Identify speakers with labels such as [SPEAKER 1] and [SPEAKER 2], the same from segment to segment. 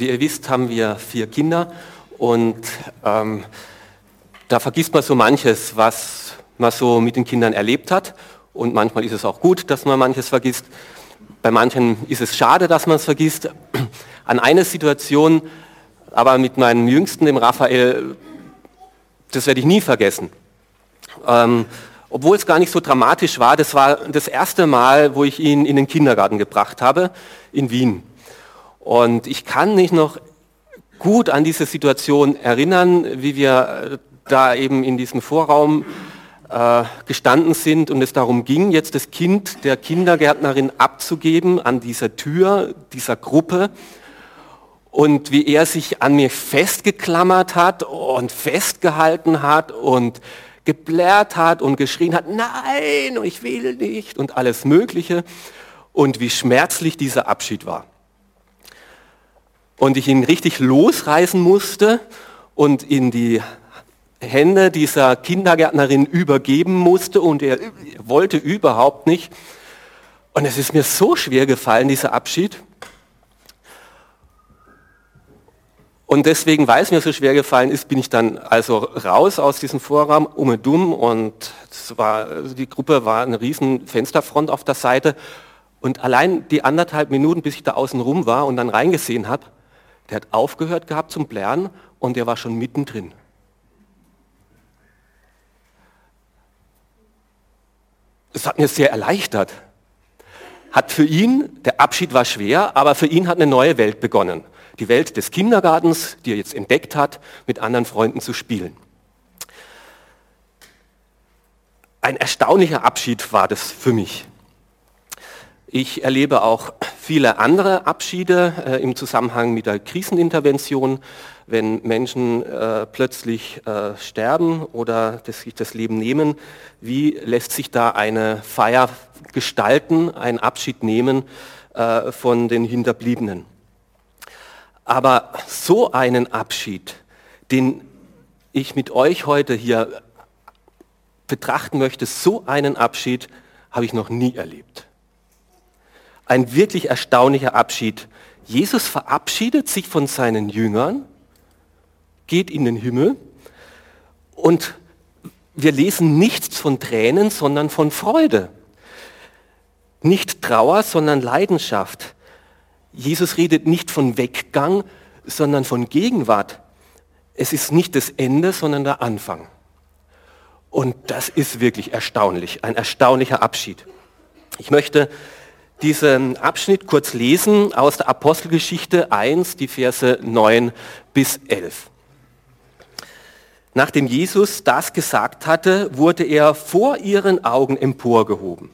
[SPEAKER 1] Wie ihr wisst, haben wir vier Kinder und ähm, da vergisst man so manches, was man so mit den Kindern erlebt hat. Und manchmal ist es auch gut, dass man manches vergisst. Bei manchen ist es schade, dass man es vergisst. An eine Situation, aber mit meinem Jüngsten, dem Raphael, das werde ich nie vergessen. Ähm, obwohl es gar nicht so dramatisch war, das war das erste Mal, wo ich ihn in den Kindergarten gebracht habe, in Wien. Und ich kann mich noch gut an diese Situation erinnern, wie wir da eben in diesem Vorraum äh, gestanden sind und es darum ging, jetzt das Kind der Kindergärtnerin abzugeben an dieser Tür dieser Gruppe und wie er sich an mir festgeklammert hat und festgehalten hat und geblärt hat und geschrien hat, nein, ich will nicht und alles Mögliche und wie schmerzlich dieser Abschied war. Und ich ihn richtig losreißen musste und in die Hände dieser Kindergärtnerin übergeben musste und er wollte überhaupt nicht. Und es ist mir so schwer gefallen, dieser Abschied. Und deswegen, weil es mir so schwer gefallen ist, bin ich dann also raus aus diesem Vorraum, um und dumm und war, die Gruppe war eine riesen Fensterfront auf der Seite und allein die anderthalb Minuten, bis ich da außen rum war und dann reingesehen habe, der hat aufgehört gehabt zum Blären und der war schon mittendrin. Das hat mir sehr erleichtert. Hat für ihn, der Abschied war schwer, aber für ihn hat eine neue Welt begonnen die Welt des Kindergartens, die er jetzt entdeckt hat, mit anderen Freunden zu spielen. Ein erstaunlicher Abschied war das für mich. Ich erlebe auch viele andere Abschiede äh, im Zusammenhang mit der Krisenintervention, wenn Menschen äh, plötzlich äh, sterben oder sich das Leben nehmen. Wie lässt sich da eine Feier gestalten, einen Abschied nehmen äh, von den Hinterbliebenen? Aber so einen Abschied, den ich mit euch heute hier betrachten möchte, so einen Abschied habe ich noch nie erlebt. Ein wirklich erstaunlicher Abschied. Jesus verabschiedet sich von seinen Jüngern, geht in den Himmel und wir lesen nichts von Tränen, sondern von Freude. Nicht Trauer, sondern Leidenschaft. Jesus redet nicht von Weggang, sondern von Gegenwart. Es ist nicht das Ende, sondern der Anfang. Und das ist wirklich erstaunlich, ein erstaunlicher Abschied. Ich möchte diesen Abschnitt kurz lesen aus der Apostelgeschichte 1, die Verse 9 bis 11. Nachdem Jesus das gesagt hatte, wurde er vor ihren Augen emporgehoben.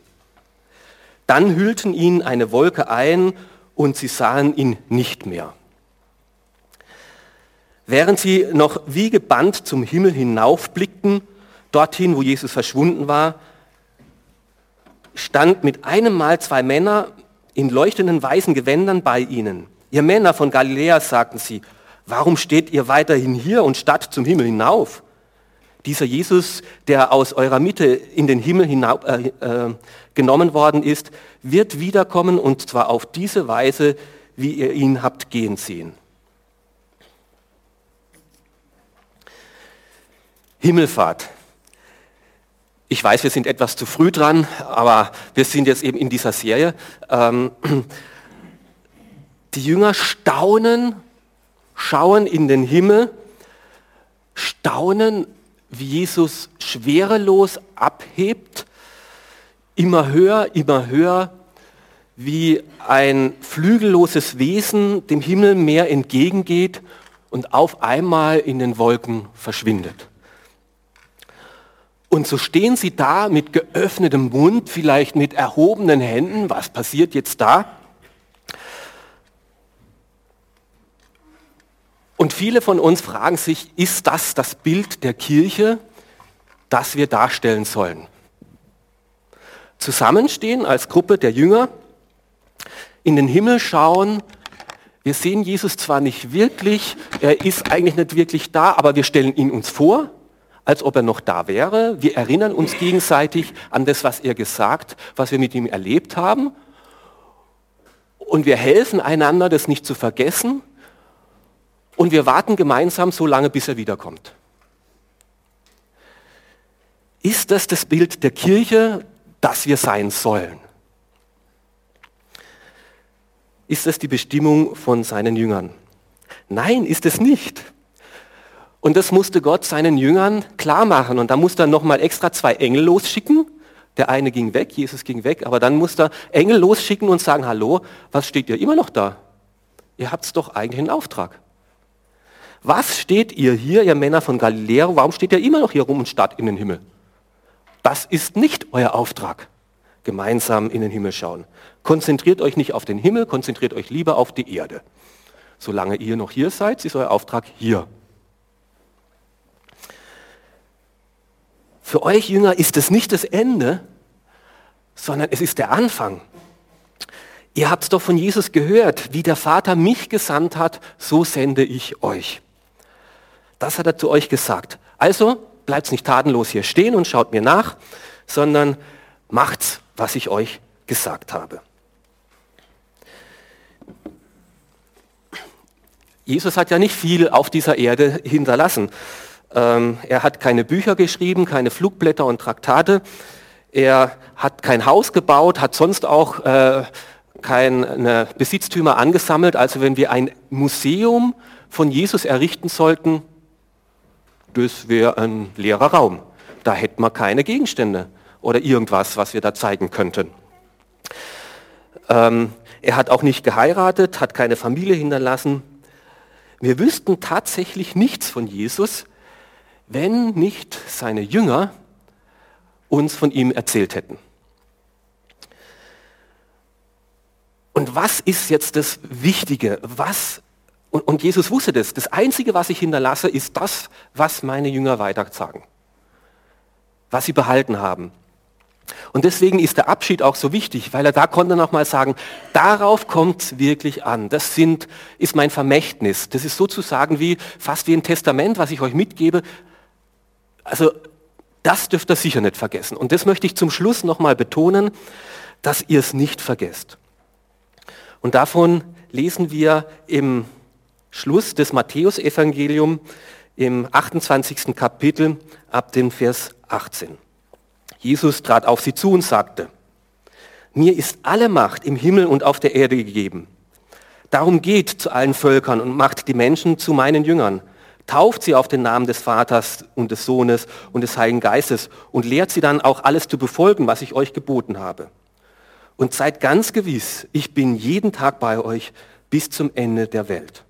[SPEAKER 1] Dann hüllten ihn eine Wolke ein und sie sahen ihn nicht mehr. Während sie noch wie gebannt zum Himmel hinaufblickten, dorthin, wo Jesus verschwunden war, stand mit einem Mal zwei Männer in leuchtenden weißen Gewändern bei ihnen. Ihr Männer von Galiläa, sagten sie, warum steht ihr weiterhin hier und statt zum Himmel hinauf? Dieser Jesus, der aus eurer Mitte in den Himmel hinauf, äh, äh, genommen worden ist, wird wiederkommen und zwar auf diese Weise, wie ihr ihn habt gehen sehen. Himmelfahrt. Ich weiß, wir sind etwas zu früh dran, aber wir sind jetzt eben in dieser Serie. Ähm, die Jünger staunen, schauen in den Himmel, staunen, wie Jesus schwerelos abhebt, immer höher, immer höher, wie ein flügelloses Wesen dem Himmel mehr entgegengeht und auf einmal in den Wolken verschwindet. Und so stehen sie da mit geöffnetem Mund, vielleicht mit erhobenen Händen. Was passiert jetzt da? Und viele von uns fragen sich, ist das das Bild der Kirche, das wir darstellen sollen? Zusammenstehen als Gruppe der Jünger, in den Himmel schauen, wir sehen Jesus zwar nicht wirklich, er ist eigentlich nicht wirklich da, aber wir stellen ihn uns vor, als ob er noch da wäre. Wir erinnern uns gegenseitig an das, was er gesagt, was wir mit ihm erlebt haben. Und wir helfen einander, das nicht zu vergessen und wir warten gemeinsam so lange, bis er wiederkommt. Ist das das Bild der Kirche, das wir sein sollen? Ist das die Bestimmung von seinen Jüngern? Nein, ist es nicht. Und das musste Gott seinen Jüngern klar machen. Und da musste er nochmal extra zwei Engel losschicken. Der eine ging weg, Jesus ging weg, aber dann musste er Engel losschicken und sagen, hallo, was steht ihr immer noch da? Ihr habt es doch eigentlich einen Auftrag. Was steht ihr hier, ihr Männer von Galiläa, warum steht ihr immer noch hier rum und starrt in den Himmel? Das ist nicht euer Auftrag. Gemeinsam in den Himmel schauen. Konzentriert euch nicht auf den Himmel, konzentriert euch lieber auf die Erde. Solange ihr noch hier seid, ist euer Auftrag hier. Für euch Jünger ist es nicht das Ende, sondern es ist der Anfang. Ihr habt es doch von Jesus gehört, wie der Vater mich gesandt hat, so sende ich euch. Das hat er zu euch gesagt. Also bleibt nicht tatenlos hier stehen und schaut mir nach, sondern macht's, was ich euch gesagt habe. Jesus hat ja nicht viel auf dieser Erde hinterlassen. Ähm, er hat keine Bücher geschrieben, keine Flugblätter und Traktate. Er hat kein Haus gebaut, hat sonst auch äh, keine Besitztümer angesammelt. Also wenn wir ein Museum von Jesus errichten sollten, das wäre ein leerer Raum. Da hätten wir keine Gegenstände oder irgendwas, was wir da zeigen könnten. Ähm, er hat auch nicht geheiratet, hat keine Familie hinterlassen. Wir wüssten tatsächlich nichts von Jesus, wenn nicht seine Jünger uns von ihm erzählt hätten. Und was ist jetzt das Wichtige? Was und, und Jesus wusste das. Das Einzige, was ich hinterlasse, ist das, was meine Jünger weitersagen. Was sie behalten haben. Und deswegen ist der Abschied auch so wichtig, weil er da konnte nochmal sagen, darauf kommt es wirklich an. Das sind, ist mein Vermächtnis. Das ist sozusagen wie, fast wie ein Testament, was ich euch mitgebe. Also das dürft ihr sicher nicht vergessen. Und das möchte ich zum Schluss nochmal betonen, dass ihr es nicht vergesst. Und davon lesen wir im Schluss des Matthäusevangeliums im 28. Kapitel ab dem Vers 18. Jesus trat auf sie zu und sagte, mir ist alle Macht im Himmel und auf der Erde gegeben. Darum geht zu allen Völkern und macht die Menschen zu meinen Jüngern. Tauft sie auf den Namen des Vaters und des Sohnes und des Heiligen Geistes und lehrt sie dann auch alles zu befolgen, was ich euch geboten habe. Und seid ganz gewiss, ich bin jeden Tag bei euch bis zum Ende der Welt.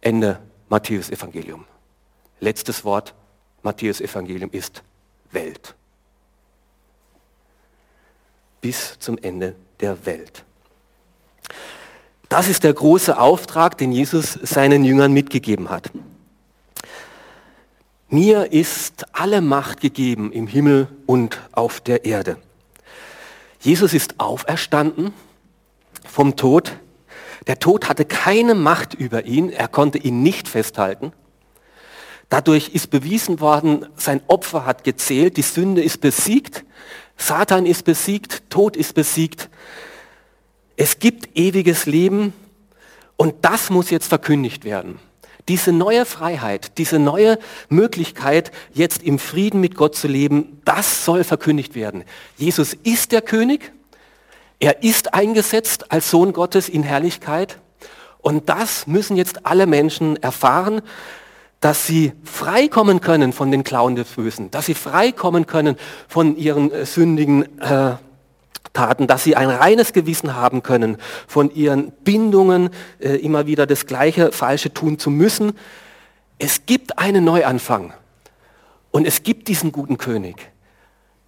[SPEAKER 1] Ende Matthäus Evangelium. Letztes Wort Matthäus Evangelium ist Welt. Bis zum Ende der Welt. Das ist der große Auftrag, den Jesus seinen Jüngern mitgegeben hat. Mir ist alle Macht gegeben im Himmel und auf der Erde. Jesus ist auferstanden vom Tod der Tod hatte keine Macht über ihn, er konnte ihn nicht festhalten. Dadurch ist bewiesen worden, sein Opfer hat gezählt, die Sünde ist besiegt, Satan ist besiegt, Tod ist besiegt. Es gibt ewiges Leben und das muss jetzt verkündigt werden. Diese neue Freiheit, diese neue Möglichkeit, jetzt im Frieden mit Gott zu leben, das soll verkündigt werden. Jesus ist der König, er ist eingesetzt als Sohn Gottes in Herrlichkeit und das müssen jetzt alle Menschen erfahren, dass sie freikommen können von den Klauen des Bösen, dass sie freikommen können von ihren äh, sündigen äh, Taten, dass sie ein reines Gewissen haben können von ihren Bindungen, äh, immer wieder das gleiche Falsche tun zu müssen. Es gibt einen Neuanfang und es gibt diesen guten König.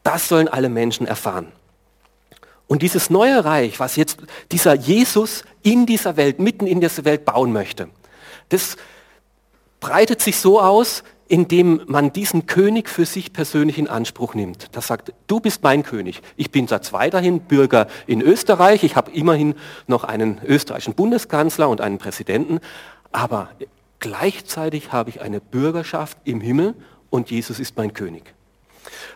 [SPEAKER 1] Das sollen alle Menschen erfahren. Und dieses neue Reich, was jetzt dieser Jesus in dieser Welt, mitten in dieser Welt bauen möchte, das breitet sich so aus, indem man diesen König für sich persönlich in Anspruch nimmt. Das sagt, du bist mein König. Ich bin seit weiterhin Bürger in Österreich. Ich habe immerhin noch einen österreichischen Bundeskanzler und einen Präsidenten. Aber gleichzeitig habe ich eine Bürgerschaft im Himmel und Jesus ist mein König.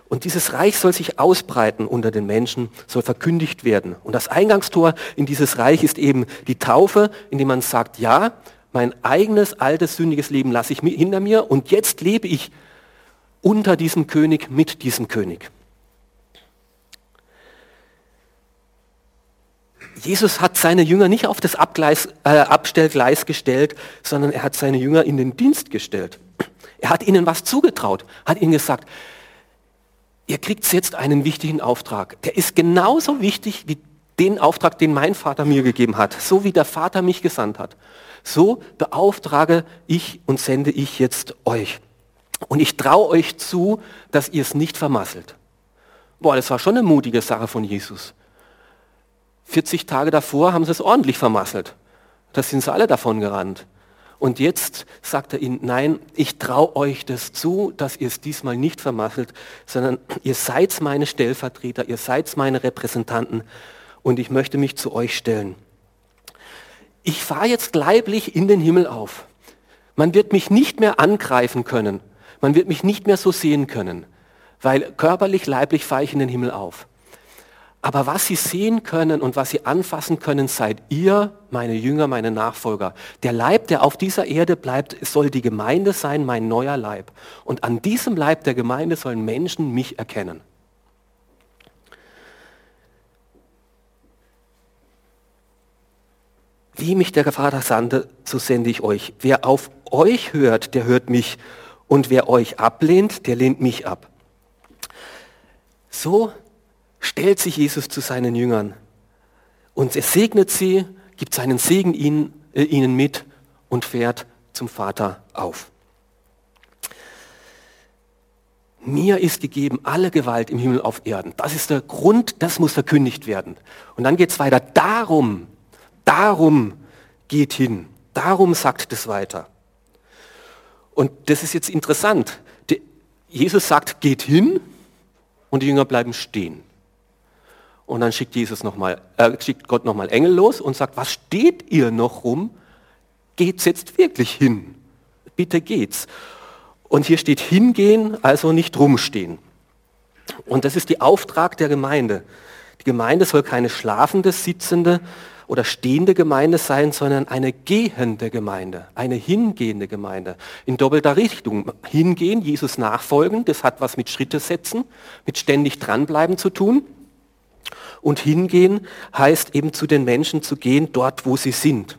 [SPEAKER 1] Und dieses Reich soll sich ausbreiten unter den Menschen, soll verkündigt werden. Und das Eingangstor in dieses Reich ist eben die Taufe, indem man sagt, ja, mein eigenes altes sündiges Leben lasse ich hinter mir und jetzt lebe ich unter diesem König, mit diesem König. Jesus hat seine Jünger nicht auf das Abgleis, äh, Abstellgleis gestellt, sondern er hat seine Jünger in den Dienst gestellt. Er hat ihnen was zugetraut, hat ihnen gesagt, ihr kriegt jetzt einen wichtigen Auftrag. Der ist genauso wichtig wie den Auftrag, den mein Vater mir gegeben hat, so wie der Vater mich gesandt hat. So beauftrage ich und sende ich jetzt euch. Und ich traue euch zu, dass ihr es nicht vermasselt. Boah, das war schon eine mutige Sache von Jesus. 40 Tage davor haben sie es ordentlich vermasselt. Da sind sie alle davon gerannt. Und jetzt sagt er ihnen, nein, ich traue euch das zu, dass ihr es diesmal nicht vermasselt, sondern ihr seid meine Stellvertreter, ihr seid meine Repräsentanten und ich möchte mich zu euch stellen. Ich fahre jetzt leiblich in den Himmel auf. Man wird mich nicht mehr angreifen können. Man wird mich nicht mehr so sehen können, weil körperlich, leiblich fahre ich in den Himmel auf. Aber was sie sehen können und was sie anfassen können, seid ihr, meine Jünger, meine Nachfolger. Der Leib, der auf dieser Erde bleibt, soll die Gemeinde sein, mein neuer Leib. Und an diesem Leib der Gemeinde sollen Menschen mich erkennen. Wie mich der Vater sandte, so sende ich euch. Wer auf euch hört, der hört mich. Und wer euch ablehnt, der lehnt mich ab. So stellt sich Jesus zu seinen Jüngern und er segnet sie, gibt seinen Segen ihnen, äh, ihnen mit und fährt zum Vater auf. Mir ist gegeben alle Gewalt im Himmel auf Erden. Das ist der Grund, das muss verkündigt werden. Und dann geht es weiter. Darum, darum geht hin. Darum sagt es weiter. Und das ist jetzt interessant. Jesus sagt, geht hin und die Jünger bleiben stehen. Und dann schickt, Jesus noch mal, äh, schickt Gott nochmal Engel los und sagt, was steht ihr noch rum? Geht's jetzt wirklich hin? Bitte geht's. Und hier steht hingehen, also nicht rumstehen. Und das ist der Auftrag der Gemeinde. Die Gemeinde soll keine schlafende, sitzende oder stehende Gemeinde sein, sondern eine gehende Gemeinde, eine hingehende Gemeinde. In doppelter Richtung. Hingehen, Jesus nachfolgen, das hat was mit Schritte setzen, mit ständig dranbleiben zu tun. Und hingehen heißt eben zu den Menschen zu gehen, dort wo sie sind.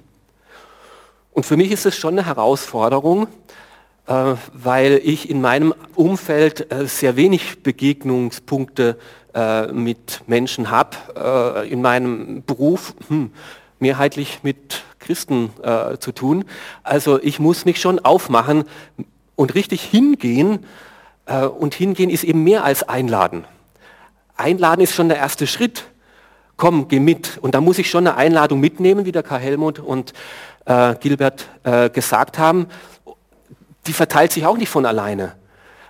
[SPEAKER 1] Und für mich ist es schon eine Herausforderung, äh, weil ich in meinem Umfeld äh, sehr wenig Begegnungspunkte äh, mit Menschen habe, in meinem Beruf hm, mehrheitlich mit Christen zu tun. Also ich muss mich schon aufmachen und richtig hingehen. und hingehen ist eben mehr als einladen. Einladen ist schon der erste Schritt komm, geh mit. Und da muss ich schon eine Einladung mitnehmen, wie der Karl Helmut und äh, Gilbert äh, gesagt haben. Die verteilt sich auch nicht von alleine.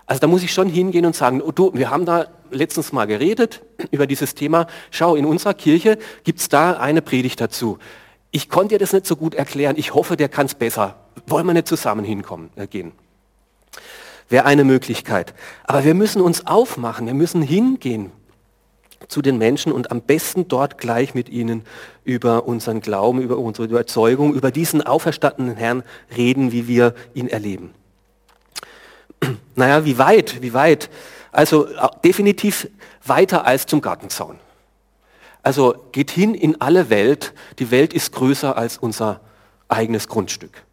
[SPEAKER 1] Also da muss ich schon hingehen und sagen, oh, du, wir haben da letztens mal geredet über dieses Thema. Schau, in unserer Kirche gibt es da eine Predigt dazu. Ich konnte dir das nicht so gut erklären. Ich hoffe, der kann es besser. Wollen wir nicht zusammen hinkommen, äh, gehen? Wäre eine Möglichkeit. Aber wir müssen uns aufmachen. Wir müssen hingehen zu den Menschen und am besten dort gleich mit ihnen über unseren Glauben, über unsere Überzeugung, über diesen auferstandenen Herrn reden, wie wir ihn erleben. Naja, wie weit, wie weit? Also äh, definitiv weiter als zum Gartenzaun. Also geht hin in alle Welt. Die Welt ist größer als unser eigenes Grundstück.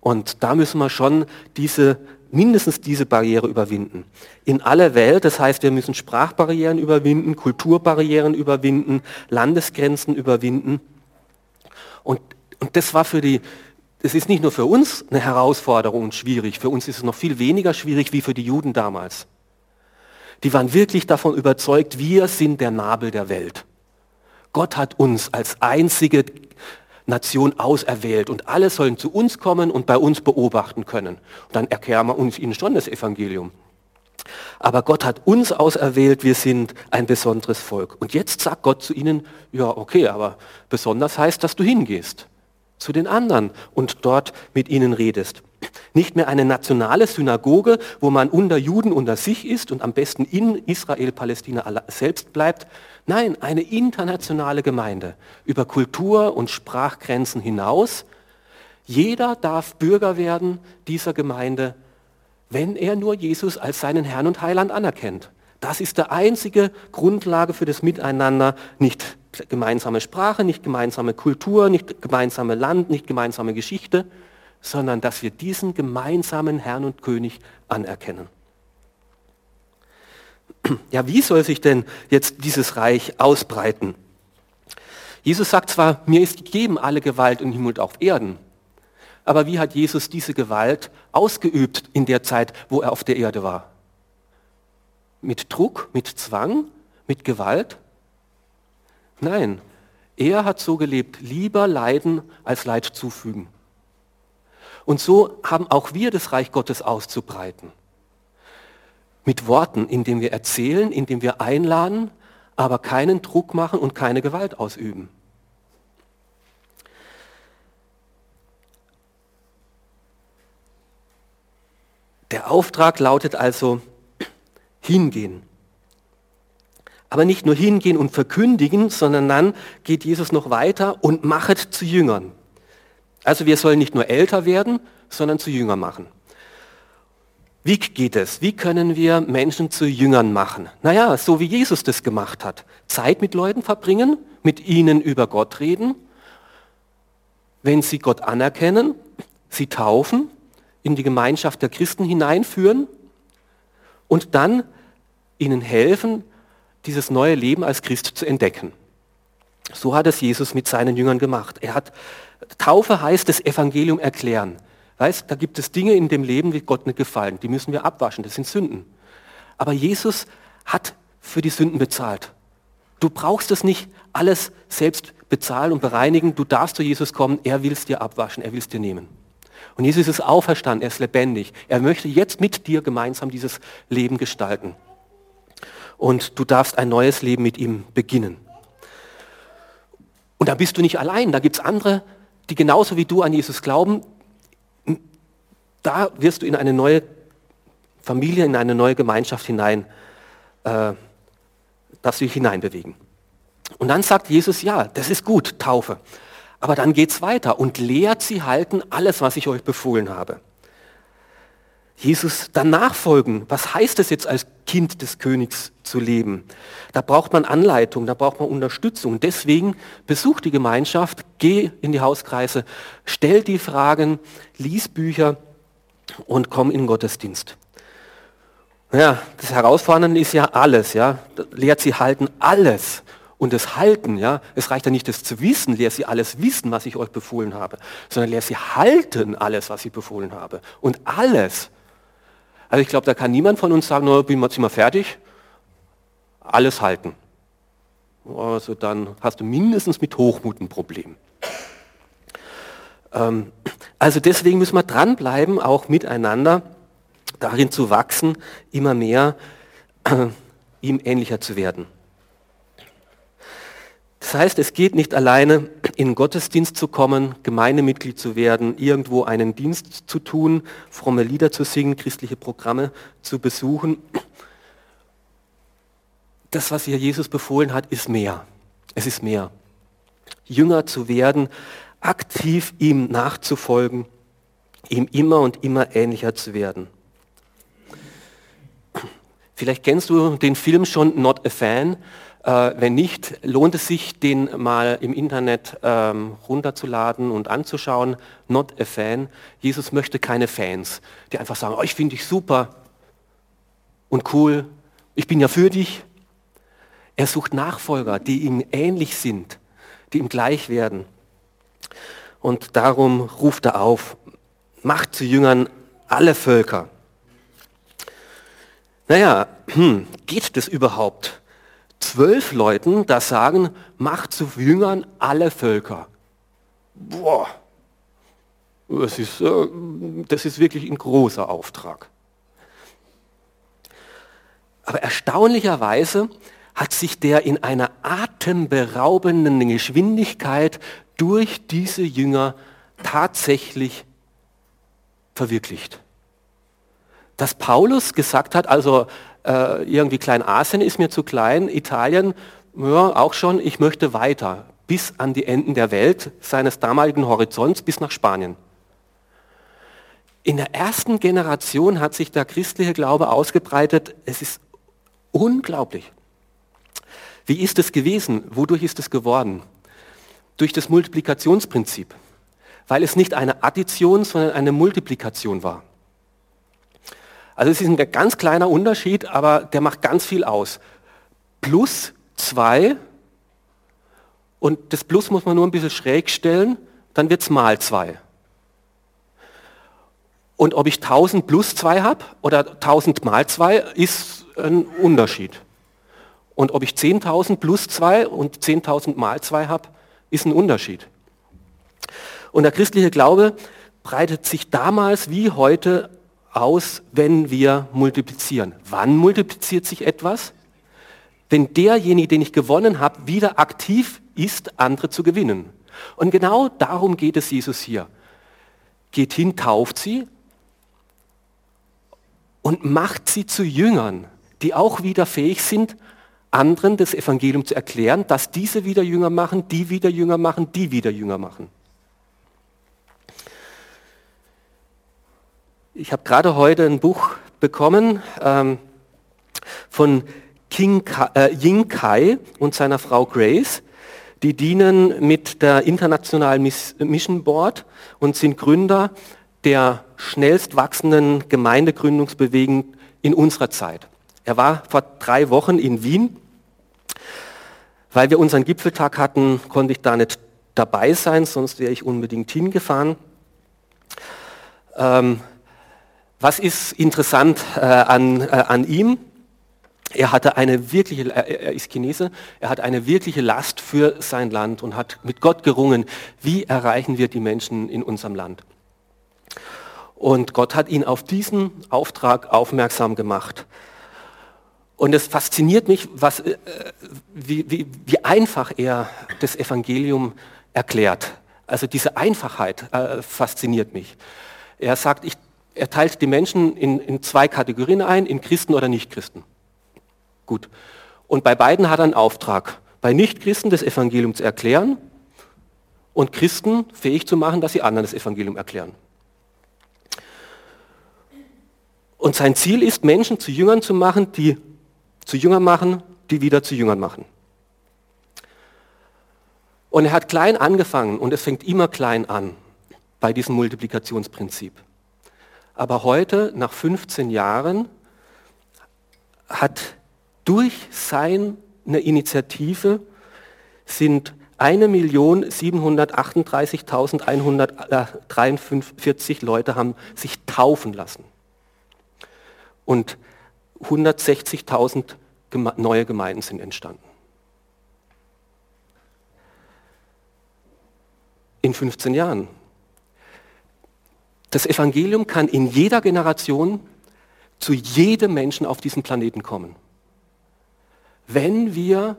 [SPEAKER 1] Und da müssen wir schon diese mindestens diese Barriere überwinden. In aller Welt, das heißt, wir müssen Sprachbarrieren überwinden, Kulturbarrieren überwinden, Landesgrenzen überwinden. Und, und das war für die, das ist nicht nur für uns eine Herausforderung und schwierig, für uns ist es noch viel weniger schwierig wie für die Juden damals. Die waren wirklich davon überzeugt, wir sind der Nabel der Welt. Gott hat uns als einzige Nation auserwählt und alle sollen zu uns kommen und bei uns beobachten können. Und dann erklären wir uns ihnen schon das Evangelium. Aber Gott hat uns auserwählt, wir sind ein besonderes Volk. Und jetzt sagt Gott zu ihnen, ja okay, aber besonders heißt, dass du hingehst zu den anderen und dort mit ihnen redest. Nicht mehr eine nationale Synagoge, wo man unter Juden unter sich ist und am besten in Israel, Palästina selbst bleibt. Nein, eine internationale Gemeinde über Kultur- und Sprachgrenzen hinaus. Jeder darf Bürger werden dieser Gemeinde, wenn er nur Jesus als seinen Herrn und Heiland anerkennt. Das ist die einzige Grundlage für das Miteinander, nicht gemeinsame Sprache, nicht gemeinsame Kultur, nicht gemeinsame Land, nicht gemeinsame Geschichte, sondern dass wir diesen gemeinsamen Herrn und König anerkennen. Ja, wie soll sich denn jetzt dieses Reich ausbreiten? Jesus sagt zwar, mir ist gegeben alle Gewalt im Himmel und auf Erden, aber wie hat Jesus diese Gewalt ausgeübt in der Zeit, wo er auf der Erde war? Mit Druck, mit Zwang, mit Gewalt? Nein, er hat so gelebt, lieber leiden als Leid zufügen. Und so haben auch wir das Reich Gottes auszubreiten. Mit Worten, indem wir erzählen, indem wir einladen, aber keinen Druck machen und keine Gewalt ausüben. Der Auftrag lautet also hingehen. Aber nicht nur hingehen und verkündigen, sondern dann geht Jesus noch weiter und machet zu Jüngern. Also wir sollen nicht nur älter werden, sondern zu Jüngern machen. Wie geht es? Wie können wir Menschen zu Jüngern machen? Naja, so wie Jesus das gemacht hat. Zeit mit Leuten verbringen, mit ihnen über Gott reden. Wenn sie Gott anerkennen, sie taufen, in die Gemeinschaft der Christen hineinführen und dann ihnen helfen, dieses neue Leben als Christ zu entdecken. So hat es Jesus mit seinen Jüngern gemacht. Er hat, Taufe heißt das Evangelium erklären. Weißt, da gibt es Dinge in dem Leben, die Gott nicht gefallen. Die müssen wir abwaschen. Das sind Sünden. Aber Jesus hat für die Sünden bezahlt. Du brauchst es nicht alles selbst bezahlen und bereinigen. Du darfst zu Jesus kommen. Er will es dir abwaschen. Er will es dir nehmen. Und Jesus ist auferstanden. Er ist lebendig. Er möchte jetzt mit dir gemeinsam dieses Leben gestalten. Und du darfst ein neues Leben mit ihm beginnen. Und da bist du nicht allein. Da gibt es andere, die genauso wie du an Jesus glauben, da wirst du in eine neue Familie, in eine neue Gemeinschaft hinein, äh, du dich hineinbewegen. Und dann sagt Jesus, ja, das ist gut, Taufe. Aber dann geht es weiter und lehrt sie halten alles, was ich euch befohlen habe. Jesus dann nachfolgen. Was heißt es jetzt als Kind des Königs zu leben? Da braucht man Anleitung, da braucht man Unterstützung. Deswegen besuch die Gemeinschaft, geh in die Hauskreise, stell die Fragen, lies Bücher und komm in den Gottesdienst. Ja, das Herausfordernde ist ja alles, ja. Lehrt sie halten alles. Und das Halten, ja, es reicht ja nicht, das zu wissen, lehrt sie alles wissen, was ich euch befohlen habe, sondern lehrt sie halten alles, was ich befohlen habe. Und alles. Also ich glaube, da kann niemand von uns sagen, no, bin mal fertig, alles halten. Also dann hast du mindestens mit Hochmut ein Problem. Ähm, also deswegen müssen wir dranbleiben, auch miteinander, darin zu wachsen, immer mehr äh, ihm ähnlicher zu werden. Das heißt, es geht nicht alleine, in Gottesdienst zu kommen, Gemeindemitglied zu werden, irgendwo einen Dienst zu tun, fromme Lieder zu singen, christliche Programme zu besuchen. Das, was hier Jesus befohlen hat, ist mehr. Es ist mehr. Jünger zu werden aktiv ihm nachzufolgen, ihm immer und immer ähnlicher zu werden. Vielleicht kennst du den Film schon Not a Fan. Äh, wenn nicht, lohnt es sich, den mal im Internet ähm, runterzuladen und anzuschauen. Not a Fan. Jesus möchte keine Fans, die einfach sagen, oh, ich finde dich super und cool, ich bin ja für dich. Er sucht Nachfolger, die ihm ähnlich sind, die ihm gleich werden. Und darum ruft er auf, macht zu Jüngern alle Völker. Naja, geht das überhaupt? Zwölf Leuten das sagen, macht zu Jüngern alle Völker. Boah, das ist, äh, das ist wirklich ein großer Auftrag. Aber erstaunlicherweise hat sich der in einer atemberaubenden Geschwindigkeit durch diese Jünger tatsächlich verwirklicht. Dass Paulus gesagt hat, also äh, irgendwie Kleinasien ist mir zu klein, Italien ja, auch schon, ich möchte weiter, bis an die Enden der Welt, seines damaligen Horizonts, bis nach Spanien. In der ersten Generation hat sich der christliche Glaube ausgebreitet. Es ist unglaublich. Wie ist es gewesen? Wodurch ist es geworden? Durch das Multiplikationsprinzip, weil es nicht eine Addition, sondern eine Multiplikation war. Also es ist ein ganz kleiner Unterschied, aber der macht ganz viel aus. Plus 2 und das Plus muss man nur ein bisschen schräg stellen, dann wird es mal 2. Und ob ich 1000 plus 2 habe oder 1000 mal 2 ist ein Unterschied. Und ob ich 10.000 plus 2 und 10.000 mal 2 habe, ist ein Unterschied. Und der christliche Glaube breitet sich damals wie heute aus, wenn wir multiplizieren. Wann multipliziert sich etwas? Wenn derjenige, den ich gewonnen habe, wieder aktiv ist, andere zu gewinnen. Und genau darum geht es Jesus hier. Geht hin, tauft sie und macht sie zu Jüngern, die auch wieder fähig sind, anderen das Evangelium zu erklären, dass diese wieder Jünger machen, die wieder Jünger machen, die wieder Jünger machen. Ich habe gerade heute ein Buch bekommen ähm, von King Ka, äh, Ying Kai und seiner Frau Grace. Die dienen mit der Internationalen Mission Board und sind Gründer der schnellst wachsenden Gemeindegründungsbewegung in unserer Zeit. Er war vor drei Wochen in Wien. Weil wir unseren Gipfeltag hatten, konnte ich da nicht dabei sein, sonst wäre ich unbedingt hingefahren. Ähm, was ist interessant äh, an, äh, an ihm? Er hatte eine wirkliche, er ist Chinese, er hat eine wirkliche Last für sein Land und hat mit Gott gerungen, wie erreichen wir die Menschen in unserem Land. Und Gott hat ihn auf diesen Auftrag aufmerksam gemacht. Und es fasziniert mich, was, äh, wie, wie, wie, einfach er das Evangelium erklärt. Also diese Einfachheit äh, fasziniert mich. Er sagt, ich, er teilt die Menschen in, in zwei Kategorien ein, in Christen oder Nichtchristen. Gut. Und bei beiden hat er einen Auftrag. Bei Nichtchristen das Evangelium zu erklären und Christen fähig zu machen, dass sie anderen das Evangelium erklären. Und sein Ziel ist, Menschen zu Jüngern zu machen, die zu Jüngern machen, die wieder zu Jüngern machen. Und er hat klein angefangen und es fängt immer klein an bei diesem Multiplikationsprinzip. Aber heute, nach 15 Jahren, hat durch seine Initiative sind 1.738.143 Leute haben sich taufen lassen und 160.000 neue Gemeinden sind entstanden. In 15 Jahren. Das Evangelium kann in jeder Generation zu jedem Menschen auf diesem Planeten kommen. Wenn wir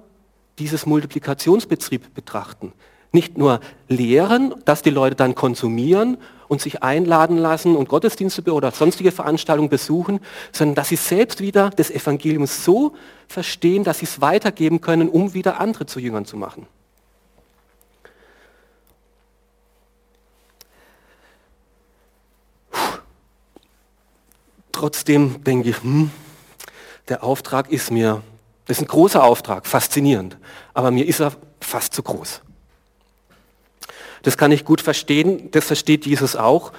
[SPEAKER 1] dieses Multiplikationsbetrieb betrachten, nicht nur lehren, dass die Leute dann konsumieren und sich einladen lassen und Gottesdienste oder sonstige Veranstaltungen besuchen, sondern dass sie selbst wieder das Evangelium so verstehen, dass sie es weitergeben können, um wieder andere zu Jüngern zu machen. Trotzdem denke ich, hm, der Auftrag ist mir, das ist ein großer Auftrag, faszinierend, aber mir ist er fast zu groß. Das kann ich gut verstehen, das versteht Jesus auch.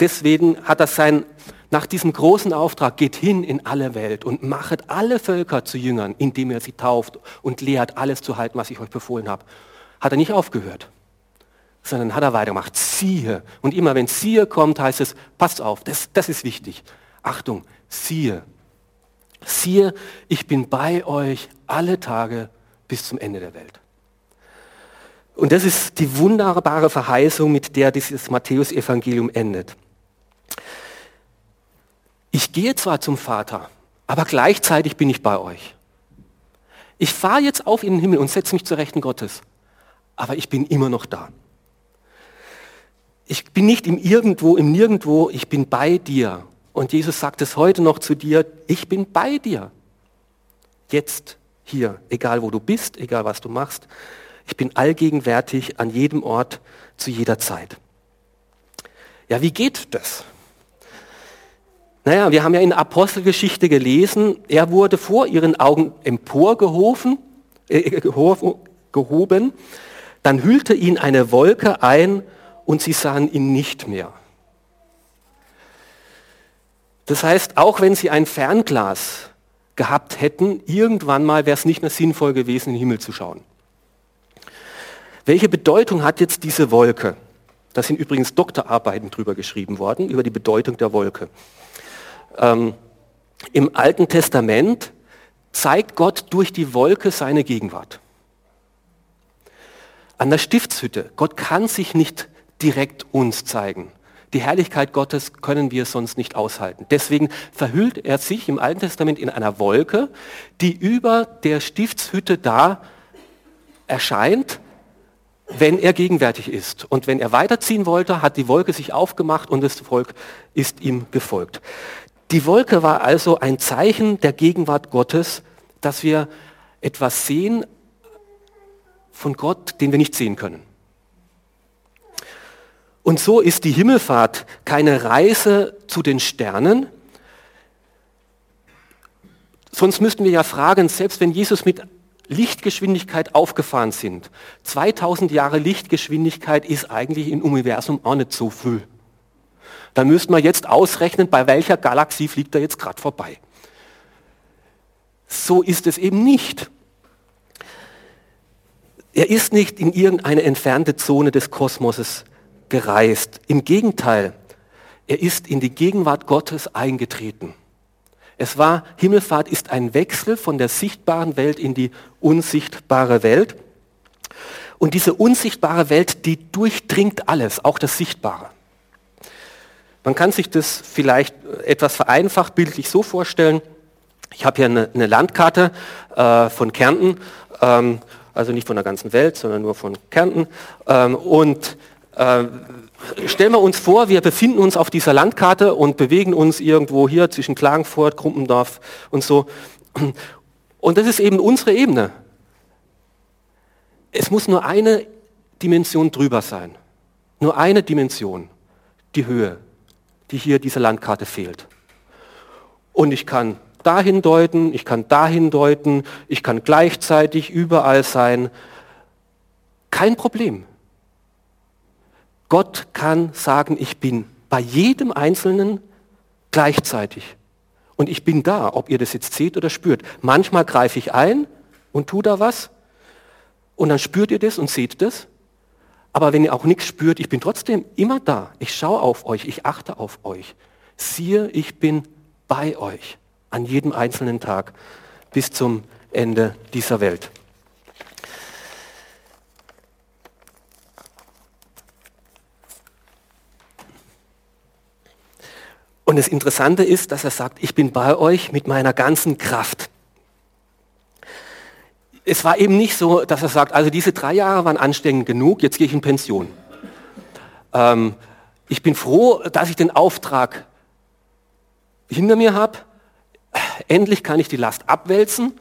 [SPEAKER 1] Deswegen hat er sein, nach diesem großen Auftrag, geht hin in alle Welt und machet alle Völker zu Jüngern, indem er sie tauft und lehrt, alles zu halten, was ich euch befohlen habe. Hat er nicht aufgehört, sondern hat er weitergemacht. Siehe. Und immer wenn siehe kommt, heißt es, passt auf, das, das ist wichtig. Achtung, siehe. Siehe, ich bin bei euch alle Tage bis zum Ende der Welt. Und das ist die wunderbare Verheißung, mit der dieses Matthäusevangelium endet. Ich gehe zwar zum Vater, aber gleichzeitig bin ich bei euch. Ich fahre jetzt auf in den Himmel und setze mich zur Rechten Gottes, aber ich bin immer noch da. ich bin nicht im Irgendwo, im Nirgendwo, ich bin bei dir. Und Jesus sagt es heute noch zu dir, ich bin bei dir. Jetzt, hier, egal wo du bist, egal was du machst. Ich bin allgegenwärtig an jedem Ort, zu jeder Zeit. Ja, wie geht das? Naja, wir haben ja in der Apostelgeschichte gelesen, er wurde vor ihren Augen emporgehoben, äh, gehoben, dann hüllte ihn eine Wolke ein und sie sahen ihn nicht mehr. Das heißt, auch wenn sie ein Fernglas gehabt hätten, irgendwann mal wäre es nicht mehr sinnvoll gewesen, in den Himmel zu schauen. Welche Bedeutung hat jetzt diese Wolke? Da sind übrigens Doktorarbeiten drüber geschrieben worden, über die Bedeutung der Wolke. Ähm, Im Alten Testament zeigt Gott durch die Wolke seine Gegenwart. An der Stiftshütte, Gott kann sich nicht direkt uns zeigen. Die Herrlichkeit Gottes können wir sonst nicht aushalten. Deswegen verhüllt er sich im Alten Testament in einer Wolke, die über der Stiftshütte da erscheint, wenn er gegenwärtig ist. Und wenn er weiterziehen wollte, hat die Wolke sich aufgemacht und das Volk ist ihm gefolgt. Die Wolke war also ein Zeichen der Gegenwart Gottes, dass wir etwas sehen von Gott, den wir nicht sehen können. Und so ist die Himmelfahrt keine Reise zu den Sternen. Sonst müssten wir ja fragen, selbst wenn Jesus mit Lichtgeschwindigkeit aufgefahren sind, 2000 Jahre Lichtgeschwindigkeit ist eigentlich im Universum auch nicht so viel. Dann müssten wir jetzt ausrechnen, bei welcher Galaxie fliegt er jetzt gerade vorbei. So ist es eben nicht. Er ist nicht in irgendeine entfernte Zone des Kosmoses gereist. Im Gegenteil, er ist in die Gegenwart Gottes eingetreten. Es war, Himmelfahrt ist ein Wechsel von der sichtbaren Welt in die unsichtbare Welt. Und diese unsichtbare Welt, die durchdringt alles, auch das Sichtbare. Man kann sich das vielleicht etwas vereinfacht bildlich so vorstellen. Ich habe hier eine, eine Landkarte äh, von Kärnten, ähm, also nicht von der ganzen Welt, sondern nur von Kärnten. Ähm, und äh, stellen wir uns vor, wir befinden uns auf dieser Landkarte und bewegen uns irgendwo hier zwischen Klagenfurt, Krumpendorf und so. Und das ist eben unsere Ebene. Es muss nur eine Dimension drüber sein. Nur eine Dimension, die Höhe, die hier dieser Landkarte fehlt. Und ich kann dahin deuten, ich kann dahin deuten, ich kann gleichzeitig überall sein. Kein Problem. Gott kann sagen, ich bin bei jedem Einzelnen gleichzeitig. Und ich bin da, ob ihr das jetzt seht oder spürt. Manchmal greife ich ein und tue da was. Und dann spürt ihr das und seht das. Aber wenn ihr auch nichts spürt, ich bin trotzdem immer da. Ich schaue auf euch, ich achte auf euch. Siehe, ich bin bei euch an jedem einzelnen Tag bis zum Ende dieser Welt. Und das Interessante ist, dass er sagt, ich bin bei euch mit meiner ganzen Kraft. Es war eben nicht so, dass er sagt, also diese drei Jahre waren anstrengend genug, jetzt gehe ich in Pension. Ähm, ich bin froh, dass ich den Auftrag hinter mir habe. Endlich kann ich die Last abwälzen.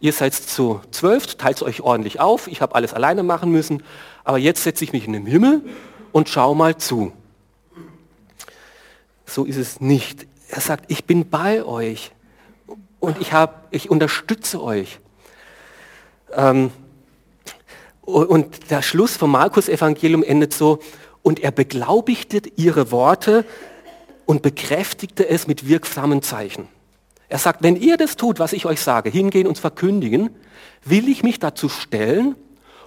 [SPEAKER 1] Ihr seid zu zwölf, teilt euch ordentlich auf. Ich habe alles alleine machen müssen. Aber jetzt setze ich mich in den Himmel und schau mal zu. So ist es nicht. Er sagt, ich bin bei euch und ich, hab, ich unterstütze euch. Ähm, und der Schluss vom Markus-Evangelium endet so, und er beglaubigte ihre Worte und bekräftigte es mit wirksamen Zeichen. Er sagt, wenn ihr das tut, was ich euch sage, hingehen und verkündigen, will ich mich dazu stellen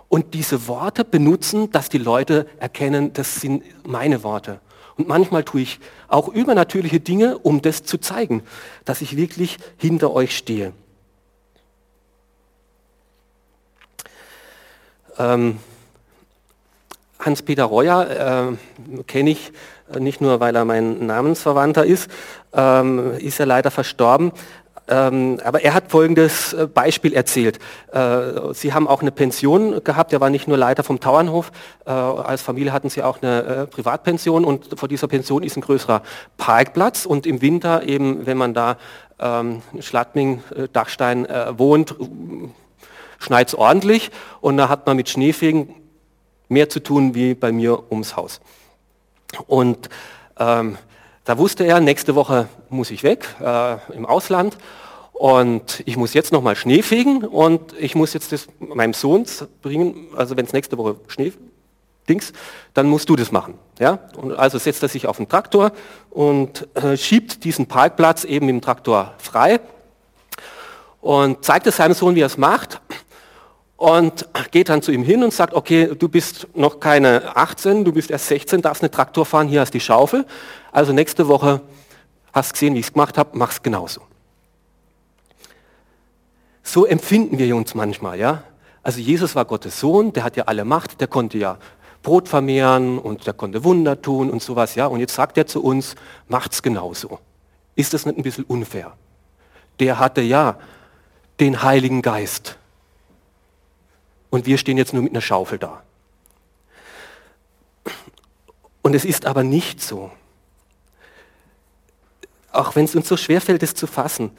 [SPEAKER 1] und diese Worte benutzen, dass die Leute erkennen, das sind meine Worte. Und manchmal tue ich auch übernatürliche Dinge, um das zu zeigen, dass ich wirklich hinter euch stehe. Ähm, Hans-Peter Reuer äh, kenne ich äh, nicht nur, weil er mein Namensverwandter ist, ähm, ist er leider verstorben, Ähm, aber er hat folgendes äh, Beispiel erzählt. Äh, sie haben auch eine Pension gehabt, er war nicht nur Leiter vom Tauernhof, äh, als Familie hatten sie auch eine Privatpension und vor dieser Pension ist ein größerer Parkplatz und im Winter eben, wenn man da ähm, Schladming, Dachstein wohnt, schneit es ordentlich und da hat man mit Schneefegen mehr zu tun wie bei mir ums Haus. Und ähm, da wusste er, nächste Woche muss ich weg äh, im Ausland und ich muss jetzt nochmal Schnee fegen und ich muss jetzt das meinem Sohn bringen, also wenn es nächste Woche Schnee Dings, dann musst du das machen. Ja? Und also setzt er sich auf den Traktor und äh, schiebt diesen Parkplatz eben im Traktor frei und zeigt es seinem Sohn, wie er es macht und geht dann zu ihm hin und sagt, okay, du bist noch keine 18, du bist erst 16, darfst eine Traktor fahren, hier hast die Schaufel. Also nächste Woche hast gesehen, wie ich es gemacht habe, mach's genauso. So empfinden wir uns manchmal, ja. Also Jesus war Gottes Sohn, der hat ja alle Macht, der konnte ja Brot vermehren und der konnte Wunder tun und sowas, ja. Und jetzt sagt er zu uns, macht's genauso. Ist das nicht ein bisschen unfair? Der hatte ja den Heiligen Geist und wir stehen jetzt nur mit einer Schaufel da. Und es ist aber nicht so. Auch wenn es uns so schwerfällt, es zu fassen,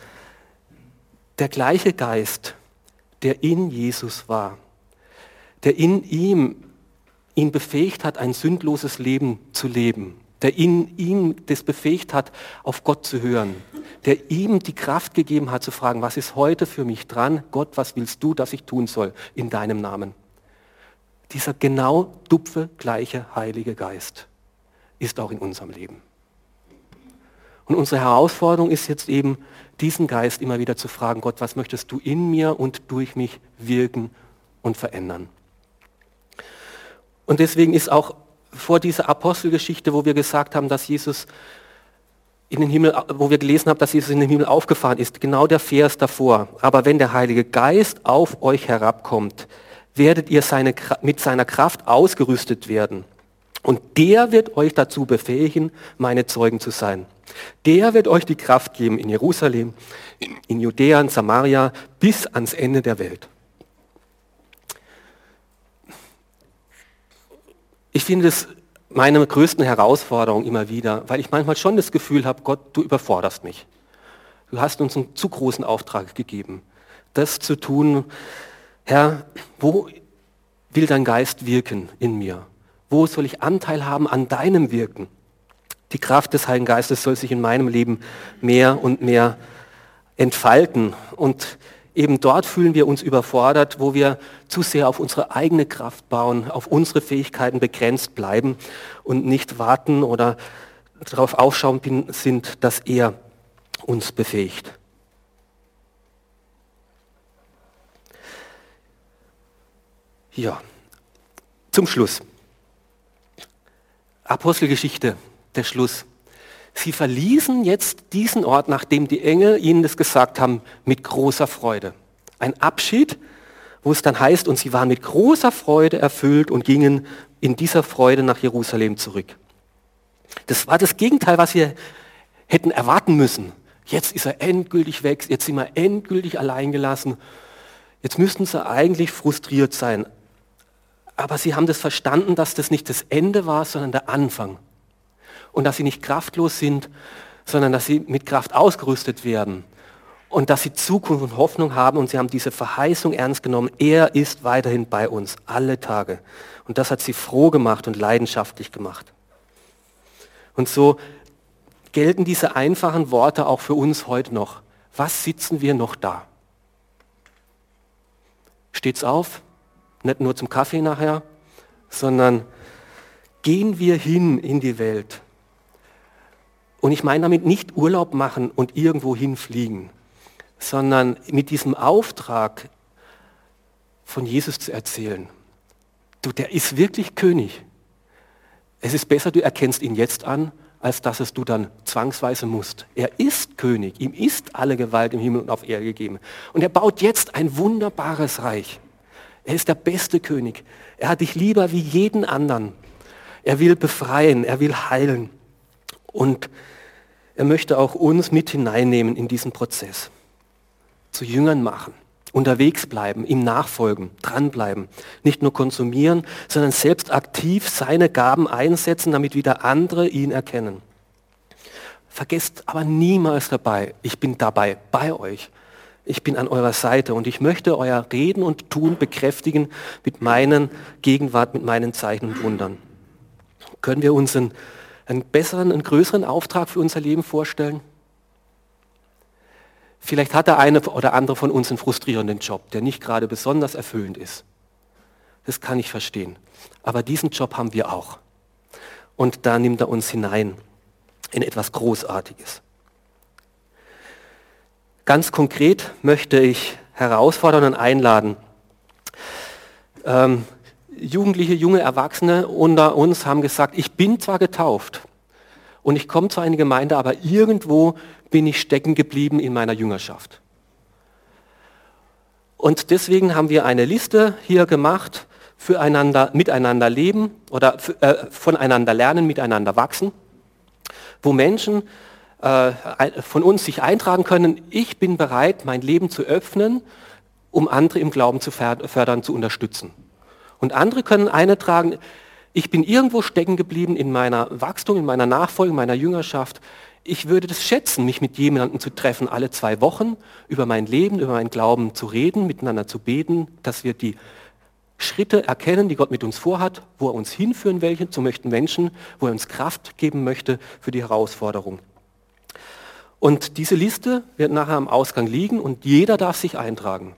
[SPEAKER 1] der gleiche Geist, der in Jesus war, der in ihm ihn befähigt hat, ein sündloses Leben zu leben, der in ihm das befähigt hat, auf Gott zu hören, der ihm die Kraft gegeben hat zu fragen, was ist heute für mich dran? Gott, was willst du, dass ich tun soll in deinem Namen? Dieser genau dupfe gleiche Heilige Geist ist auch in unserem Leben. Und unsere Herausforderung ist jetzt eben, diesen Geist immer wieder zu fragen, Gott, was möchtest du in mir und durch mich wirken und verändern? Und deswegen ist auch vor dieser Apostelgeschichte, wo wir gesagt haben, dass Jesus in den Himmel, wo wir gelesen haben, dass Jesus in den Himmel aufgefahren ist, genau der Vers davor. Aber wenn der Heilige Geist auf euch herabkommt, werdet ihr seine, mit seiner Kraft ausgerüstet werden. Und der wird euch dazu befähigen, meine Zeugen zu sein. Der wird euch die Kraft geben in Jerusalem, in Judäa, in Samaria, bis ans Ende der Welt. Ich finde es meine größten Herausforderung immer wieder, weil ich manchmal schon das Gefühl habe, Gott, du überforderst mich. Du hast uns einen zu großen Auftrag gegeben, das zu tun. Herr, wo will dein Geist wirken in mir? Wo soll ich Anteil haben an deinem Wirken? Die Kraft des Heiligen Geistes soll sich in meinem Leben mehr und mehr entfalten. Und eben dort fühlen wir uns überfordert, wo wir zu sehr auf unsere eigene Kraft bauen, auf unsere Fähigkeiten begrenzt bleiben und nicht warten oder darauf aufschauen sind, dass er uns befähigt. Ja, zum Schluss. Apostelgeschichte, der Schluss. Sie verließen jetzt diesen Ort, nachdem die Engel ihnen das gesagt haben, mit großer Freude. Ein Abschied, wo es dann heißt, und sie waren mit großer Freude erfüllt und gingen in dieser Freude nach Jerusalem zurück. Das war das Gegenteil, was wir hätten erwarten müssen. Jetzt ist er endgültig weg, jetzt sind wir endgültig allein gelassen. Jetzt müssten sie eigentlich frustriert sein. Aber sie haben das verstanden, dass das nicht das Ende war, sondern der Anfang und dass sie nicht kraftlos sind, sondern dass sie mit Kraft ausgerüstet werden und dass sie Zukunft und Hoffnung haben und sie haben diese Verheißung ernst genommen. Er ist weiterhin bei uns, alle Tage. Und das hat sie froh gemacht und leidenschaftlich gemacht. Und so gelten diese einfachen Worte auch für uns heute noch. Was sitzen wir noch da? Steht's auf? Nicht nur zum Kaffee nachher, sondern gehen wir hin in die Welt und ich meine damit nicht Urlaub machen und irgendwo hinfliegen, sondern mit diesem Auftrag von Jesus zu erzählen. Du, der ist wirklich König. Es ist besser, du erkennst ihn jetzt an, als dass es du dann zwangsweise musst. Er ist König, ihm ist alle Gewalt im Himmel und auf Erde gegeben. Und er baut jetzt ein wunderbares Reich. Er ist der beste König. Er hat dich lieber wie jeden anderen. Er will befreien, er will heilen. Und er möchte auch uns mit hineinnehmen in diesen Prozess. zu Jüngern machen. Unterwegs bleiben, ihm nachfolgen, dranbleiben. Nicht nur konsumieren, sondern selbst aktiv seine Gaben einsetzen, damit wieder andere ihn erkennen. Vergesst aber niemals dabei, ich bin dabei bei euch. Ich bin an eurer Seite und ich möchte euer Reden und Tun bekräftigen mit meinen Gegenwart, mit meinen Zeichen und Wundern. Können wir uns einen, besseren, einen größeren Auftrag für unser Leben vorstellen? Vielleicht hat der eine oder andere von uns einen frustrierenden Job, der nicht gerade besonders erfüllend ist. Das kann ich verstehen. Aber diesen Job haben wir auch. Und da nimmt er uns hinein in etwas Großartiges. Ganz konkret möchte ich herausfordern und einladen. Ähm, Jugendliche, junge Erwachsene unter uns haben gesagt, ich bin zwar getauft und ich komme zu einer Gemeinde, aber irgendwo bin ich stecken geblieben in meiner Jüngerschaft. Und deswegen haben wir eine Liste hier gemacht, füreinander, miteinander leben oder äh, voneinander lernen, miteinander wachsen, wo Menschen äh, von uns sich eintragen können, ich bin bereit, mein Leben zu öffnen, um andere im Glauben zu fördern, zu unterstützen. Und andere können eintragen, ich bin irgendwo stecken geblieben in meiner Wachstum, in meiner Nachfolge, in meiner Jüngerschaft ich würde das schätzen, mich mit jemandem zu treffen, alle zwei Wochen, über mein Leben, über meinen Glauben zu reden, miteinander zu beten, dass wir die Schritte erkennen, die Gott mit uns vorhat, wo er uns hinführen will, zu möchten Menschen, wo er uns Kraft geben möchte für die Herausforderung. Und diese Liste wird nachher am Ausgang liegen und jeder darf sich eintragen.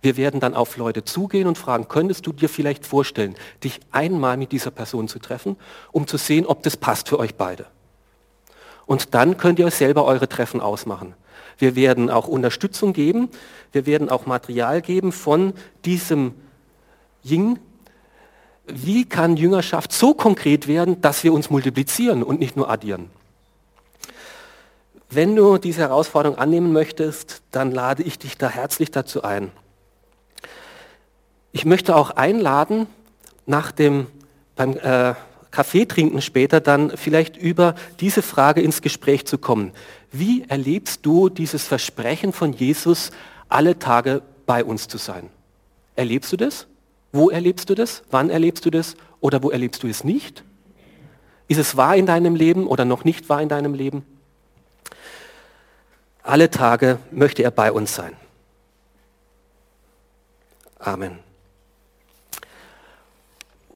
[SPEAKER 1] Wir werden dann auf Leute zugehen und fragen, könntest du dir vielleicht vorstellen, dich einmal mit dieser Person zu treffen, um zu sehen, ob das passt für euch beide. Und dann könnt ihr euch selber eure Treffen ausmachen. Wir werden auch Unterstützung geben. Wir werden auch Material geben von diesem Ying. Wie kann Jüngerschaft so konkret werden, dass wir uns multiplizieren und nicht nur addieren? Wenn du diese Herausforderung annehmen möchtest, dann lade ich dich da herzlich dazu ein. Ich möchte auch einladen, nach dem, beim äh, Kaffee trinken später dann vielleicht über diese Frage ins Gespräch zu kommen. Wie erlebst du dieses Versprechen von Jesus, alle Tage bei uns zu sein? Erlebst du das? Wo erlebst du das? Wann erlebst du das? Oder wo erlebst du es nicht? Ist es wahr in deinem Leben oder noch nicht wahr in deinem Leben? Alle Tage möchte er bei uns sein. Amen.